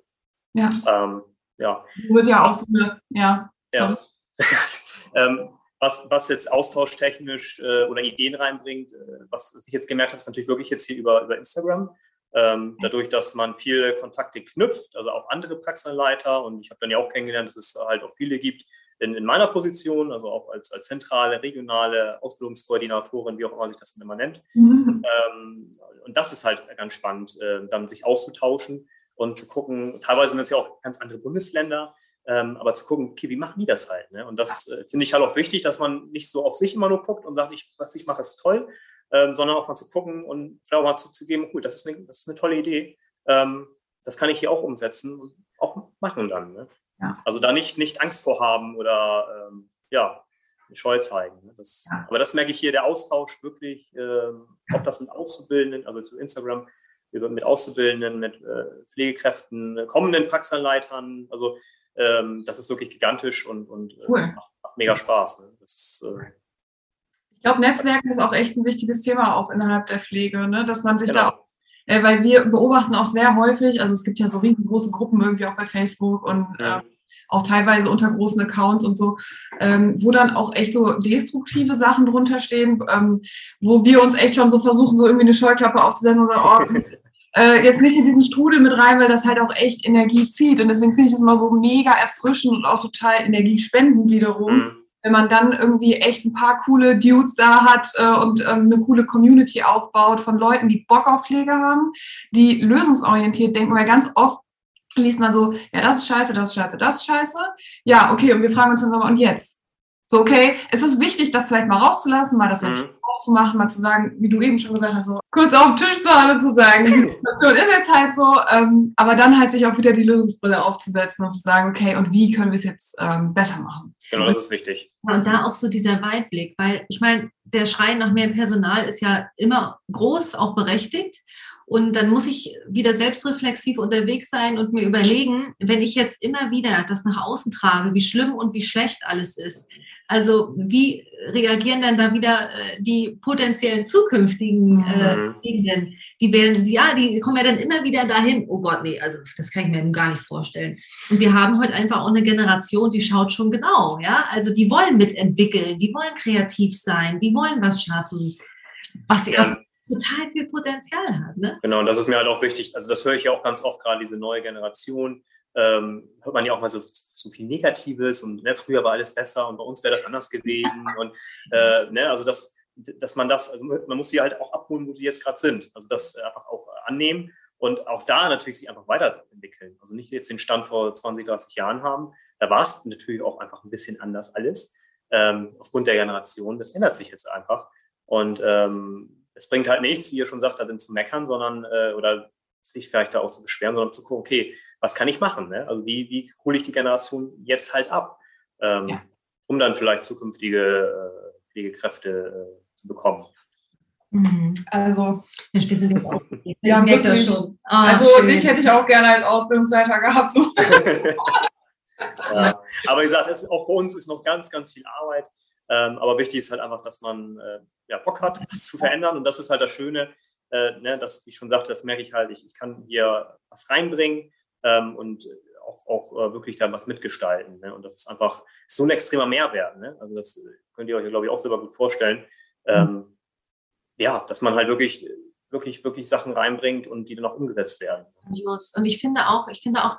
Ja. Ähm, ja. Wird ja auch so eine, ja. ja. *laughs* ähm, was, was jetzt austauschtechnisch äh, oder Ideen reinbringt, äh, was ich jetzt gemerkt habe, ist natürlich wirklich jetzt hier über, über Instagram. Ähm, dadurch, dass man viele Kontakte knüpft, also auch andere Praxisanleiter und ich habe dann ja auch kennengelernt, dass es halt auch viele gibt in, in meiner Position, also auch als, als zentrale, regionale Ausbildungskoordinatorin, wie auch immer sich das immer nennt. Mhm. Ähm, und das ist halt ganz spannend, äh, dann sich auszutauschen und zu gucken, teilweise sind es ja auch ganz andere Bundesländer, ähm, aber zu gucken, okay, wie machen die das halt? Ne? Und das äh, finde ich halt auch wichtig, dass man nicht so auf sich immer nur guckt und sagt, ich, was ich mache, ist toll, ähm, sondern auch mal zu gucken und vielleicht auch mal zuzugeben, cool, das ist eine, das ist eine tolle Idee, ähm, das kann ich hier auch umsetzen und auch machen dann. Ne? Ja. Also da nicht, nicht Angst vor haben oder ähm, ja, Scheu zeigen. Ne? Das, ja. Aber das merke ich hier, der Austausch wirklich, äh, ob das mit Auszubildenden, also zu Instagram, mit Auszubildenden, mit äh, Pflegekräften, kommenden Praxisanleitern. Also ähm, das ist wirklich gigantisch und, und äh, cool. macht, macht, mega Spaß. Ne? Ist, äh, ich glaube, Netzwerken ist auch echt ein wichtiges Thema auch innerhalb der Pflege, ne? dass man sich genau. da auch, äh, weil wir beobachten auch sehr häufig, also es gibt ja so riesengroße Gruppen irgendwie auch bei Facebook und ja. Ähm, auch teilweise unter großen Accounts und so, ähm, wo dann auch echt so destruktive Sachen drunter stehen, ähm, wo wir uns echt schon so versuchen, so irgendwie eine Scheuklappe aufzusetzen und sagen, oh, *laughs* äh, jetzt nicht in diesen Strudel mit rein, weil das halt auch echt Energie zieht. Und deswegen finde ich das immer so mega erfrischend und auch total energiespendend wiederum. Mhm. Wenn man dann irgendwie echt ein paar coole Dudes da hat äh, und ähm, eine coole Community aufbaut von Leuten, die Bock auf Pflege haben, die lösungsorientiert denken, weil ganz oft liest man so, ja, das ist scheiße, das ist scheiße, das ist scheiße. Ja, okay, und wir fragen uns dann nochmal, und jetzt? So, okay, es ist wichtig, das vielleicht mal rauszulassen, mal das mhm. aufzumachen, mal zu sagen, wie du eben schon gesagt hast, so kurz auf den Tisch zu hauen und zu sagen, die Situation ist jetzt halt so, ähm, aber dann halt sich auch wieder die Lösungsbrille aufzusetzen und zu sagen, okay, und wie können wir es jetzt ähm, besser machen? Genau, das ist wichtig. Und da auch so dieser Weitblick, weil ich meine, der Schrei nach mehr Personal ist ja immer groß, auch berechtigt. Und dann muss ich wieder selbstreflexiv unterwegs sein und mir überlegen, wenn ich jetzt immer wieder das nach außen trage, wie schlimm und wie schlecht alles ist. Also wie reagieren dann da wieder äh, die potenziellen zukünftigen äh, mhm. Gegenden? Die werden, ja, die kommen ja dann immer wieder dahin. Oh Gott, nee, also das kann ich mir gar nicht vorstellen. Und wir haben heute einfach auch eine Generation, die schaut schon genau, ja. Also die wollen mitentwickeln, die wollen kreativ sein, die wollen was schaffen, was ja total viel Potenzial hat. Ne? Genau, und das ist mir halt auch wichtig. Also das höre ich ja auch ganz oft gerade, diese neue Generation. Ähm, hört man ja auch mal so, so viel Negatives und ne, früher war alles besser und bei uns wäre das anders gewesen. *laughs* Und äh, ne, also das, dass man das, also man muss sie halt auch abholen, wo sie jetzt gerade sind. Also das einfach auch annehmen und auch da natürlich sich einfach weiterentwickeln. Also nicht jetzt den Stand vor 20, 30 Jahren haben. Da war es natürlich auch einfach ein bisschen anders alles. Ähm, aufgrund der Generation. Das ändert sich jetzt einfach. Und ähm, es bringt halt nichts, wie ihr schon sagt, darin zu meckern, sondern äh, oder sich vielleicht da auch zu beschweren, sondern zu gucken, okay, was kann ich machen? Ne? Also wie, wie hole ich die Generation jetzt halt ab, ähm, ja. um dann vielleicht zukünftige äh, Pflegekräfte äh, zu bekommen. Mhm. Also, Mensch, wir sind jetzt auch. *laughs* ja, wirklich. Das schon. Ah, also, schön. dich hätte ich auch gerne als Ausbildungsleiter gehabt. So. *laughs* ja. Aber wie gesagt, es, auch bei uns ist noch ganz, ganz viel Arbeit. Ähm, aber wichtig ist halt einfach, dass man äh, ja, Bock hat, was zu verändern. Und das ist halt das Schöne, äh, ne, dass, wie ich schon sagte, das merke ich halt, ich, ich kann hier was reinbringen ähm, und auch, auch äh, wirklich da was mitgestalten. Ne? Und das ist einfach so ein extremer Mehrwert. Ne? Also das könnt ihr euch, glaube ich, auch selber gut vorstellen. Ähm, ja, dass man halt wirklich, wirklich, wirklich Sachen reinbringt und die dann auch umgesetzt werden. Und ich finde auch, ich finde auch,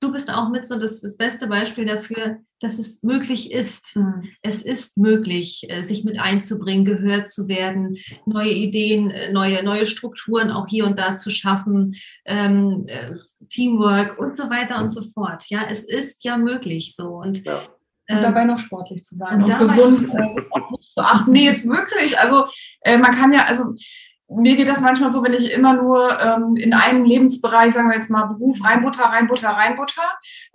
du bist auch mit so das, das beste Beispiel dafür, dass es möglich ist. Mhm. Es ist möglich, äh, sich mit einzubringen, gehört zu werden, neue Ideen, äh, neue, neue Strukturen auch hier und da zu schaffen, ähm, äh, Teamwork und so weiter und so fort. Ja, es ist ja möglich so. Und ja. Und dabei noch sportlich zu sein und, und gesund äh, *laughs* zu achten. Nee, jetzt wirklich. Also äh, man kann ja, also mir geht das manchmal so, wenn ich immer nur ähm, in einem Lebensbereich, sagen wir jetzt mal Beruf, reinbutter, reinbutter, reinbutter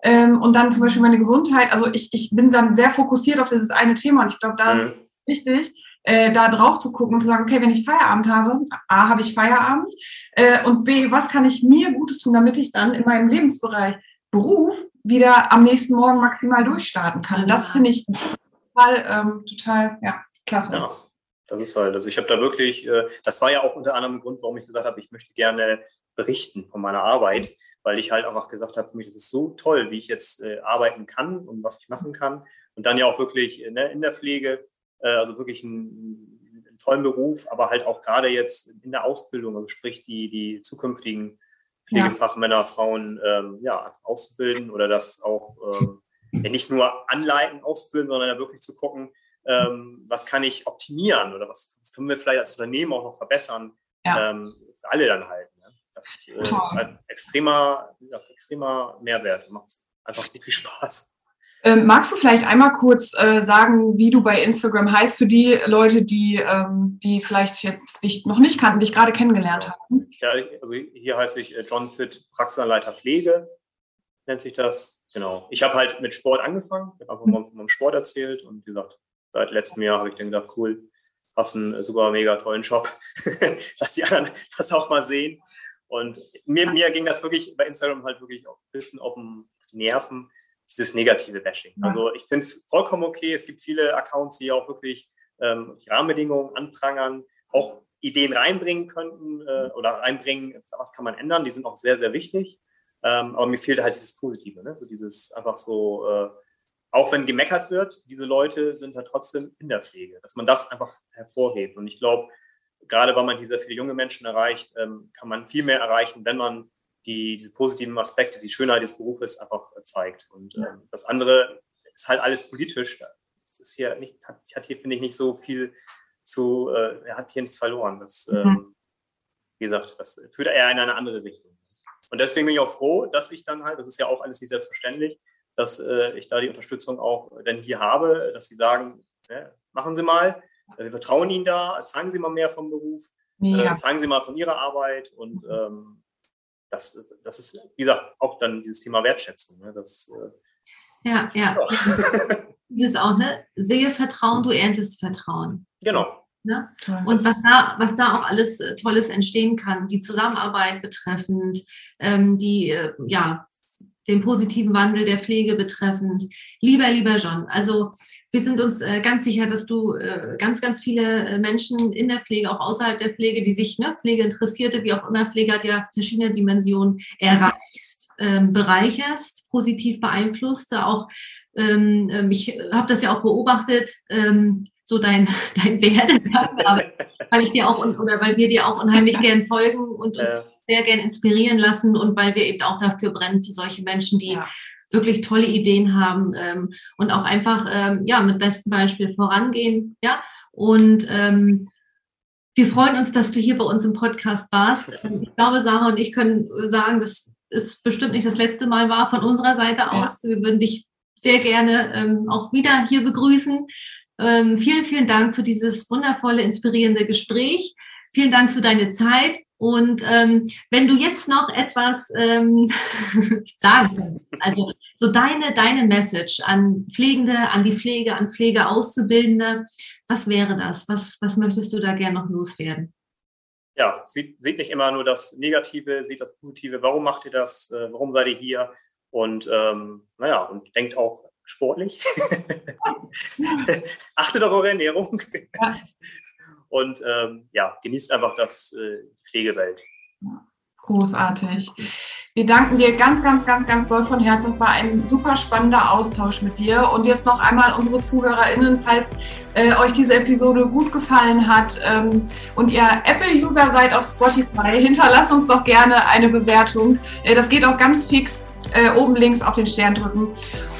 ähm, und dann zum Beispiel meine Gesundheit, also ich, ich bin dann sehr fokussiert auf dieses eine Thema und ich glaube, da ist mhm. wichtig, äh, da drauf zu gucken und zu sagen, okay, wenn ich Feierabend habe, A, habe ich Feierabend äh, und B, was kann ich mir Gutes tun, damit ich dann in meinem Lebensbereich Beruf wieder am nächsten Morgen maximal durchstarten kann. Das finde ich total, ähm, total, ja, klasse. Ja. Das ist halt, also ich habe da wirklich, äh, das war ja auch unter anderem ein Grund, warum ich gesagt habe, ich möchte gerne berichten von meiner Arbeit, weil ich halt einfach gesagt habe, für mich ist es so toll, wie ich jetzt äh, arbeiten kann und was ich machen kann. Und dann ja auch wirklich ne, in der Pflege, äh, also wirklich einen, einen tollen Beruf, aber halt auch gerade jetzt in der Ausbildung, also sprich die, die zukünftigen Pflegefachmänner, ja. Frauen ähm, ja, auszubilden oder das auch ähm, nicht nur anleiten, ausbilden, sondern ja wirklich zu gucken, ähm, was kann ich optimieren oder was, was, können wir vielleicht als Unternehmen auch noch verbessern, ja. ähm, für alle dann halt. Ne? Das äh, ist halt extremer, ja, extremer Mehrwert, macht einfach so viel Spaß. Ähm, magst du vielleicht einmal kurz äh, sagen, wie du bei Instagram heißt für die Leute, die, ähm, die vielleicht jetzt dich noch nicht kannten, dich gerade kennengelernt haben? Ja, also hier heiße ich äh, John Fit, Praxisanleiter Pflege, nennt sich das. Genau. Ich habe halt mit Sport angefangen, ich habe einfach mal von meinem Sport erzählt und gesagt, seit letztem Jahr habe ich dann gedacht, cool, hast einen super mega tollen Job. *laughs* Lass die anderen das auch mal sehen. Und mir, mir ging das wirklich bei Instagram halt wirklich auch ein bisschen auf die Nerven, dieses negative Bashing. Also ich finde es vollkommen okay. Es gibt viele Accounts, die auch wirklich ähm, Rahmenbedingungen anprangern, auch Ideen reinbringen könnten äh, oder reinbringen, was kann man ändern. Die sind auch sehr, sehr wichtig. Ähm, aber mir fehlt halt dieses Positive, ne? so dieses einfach so äh, auch wenn gemeckert wird, diese Leute sind da trotzdem in der Pflege, dass man das einfach hervorhebt. Und ich glaube, gerade weil man hier sehr viele junge Menschen erreicht, ähm, kann man viel mehr erreichen, wenn man die, diese positiven Aspekte, die Schönheit des Berufes einfach zeigt. Und ähm, das andere ist halt alles politisch. Das ist hier nicht, hat, hat hier, finde ich, nicht so viel zu, äh, er hat hier nichts verloren. Das, mhm. ähm, wie gesagt, das führt eher in eine andere Richtung. Und deswegen bin ich auch froh, dass ich dann halt, das ist ja auch alles nicht selbstverständlich, dass äh, ich da die Unterstützung auch dann hier habe, dass sie sagen, ne, machen Sie mal, wir vertrauen Ihnen da, zeigen Sie mal mehr vom Beruf, äh, zeigen Sie mal von Ihrer Arbeit und mhm. ähm, das, das ist, wie gesagt, auch dann dieses Thema Wertschätzung. Ne, das, äh, ja, ja. *laughs* das ist auch, ne? Sehe Vertrauen, du erntest Vertrauen. Genau. Ne? Und was da, was da auch alles äh, Tolles entstehen kann, die Zusammenarbeit betreffend, ähm, die äh, ja, den positiven Wandel der Pflege betreffend. Lieber, lieber John, also wir sind uns äh, ganz sicher, dass du äh, ganz, ganz viele äh, Menschen in der Pflege, auch außerhalb der Pflege, die sich, ne, Pflege interessierte, wie auch immer, Pflege hat ja verschiedene Dimensionen, erreichst, ähm, bereicherst, positiv beeinflusst. Auch ähm, ähm ich habe das ja auch beobachtet, ähm, so dein, *laughs* dein Werdegang, *laughs* weil ich dir auch oder weil wir dir auch unheimlich gern folgen und uns sehr gern inspirieren lassen und weil wir eben auch dafür brennen, für solche Menschen, die ja. wirklich tolle Ideen haben ähm, und auch einfach ähm, ja, mit bestem Beispiel vorangehen. Ja? Und ähm, wir freuen uns, dass du hier bei uns im Podcast warst. Ich glaube, Sarah und ich können sagen, dass es bestimmt nicht das letzte Mal war von unserer Seite aus. Ja. Wir würden dich sehr gerne ähm, auch wieder hier begrüßen. Ähm, vielen, vielen Dank für dieses wundervolle, inspirierende Gespräch. Vielen Dank für deine Zeit. Und ähm, wenn du jetzt noch etwas ähm, *laughs* sagen kannst, also so deine, deine Message an Pflegende, an die Pflege, an Pflegeauszubildende, was wäre das? Was, was möchtest du da gerne noch loswerden? Ja, seht, seht nicht immer nur das Negative, seht das Positive. Warum macht ihr das? Äh, warum seid ihr hier? und ähm, naja, und denkt auch sportlich. *laughs* Achtet auf eure Ernährung. Ja. Und ähm, ja, genießt einfach das äh, Pflegewelt. Großartig. Wir danken dir ganz, ganz, ganz, ganz doll von Herzen. Es war ein super spannender Austausch mit dir. Und jetzt noch einmal unsere ZuhörerInnen, falls äh, euch diese Episode gut gefallen hat ähm, und ihr Apple-User seid auf Spotify, hinterlasst uns doch gerne eine Bewertung. Äh, das geht auch ganz fix. Äh, oben links auf den Stern drücken.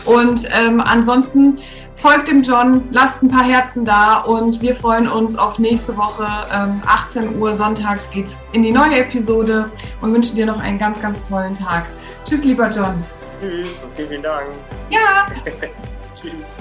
Und ähm, ansonsten folgt dem John, lasst ein paar Herzen da und wir freuen uns auf nächste Woche. Ähm, 18 Uhr sonntags geht's in die neue Episode und wünschen dir noch einen ganz, ganz tollen Tag. Tschüss, lieber John. Tschüss und vielen, vielen Dank. Ja. *laughs* Tschüss.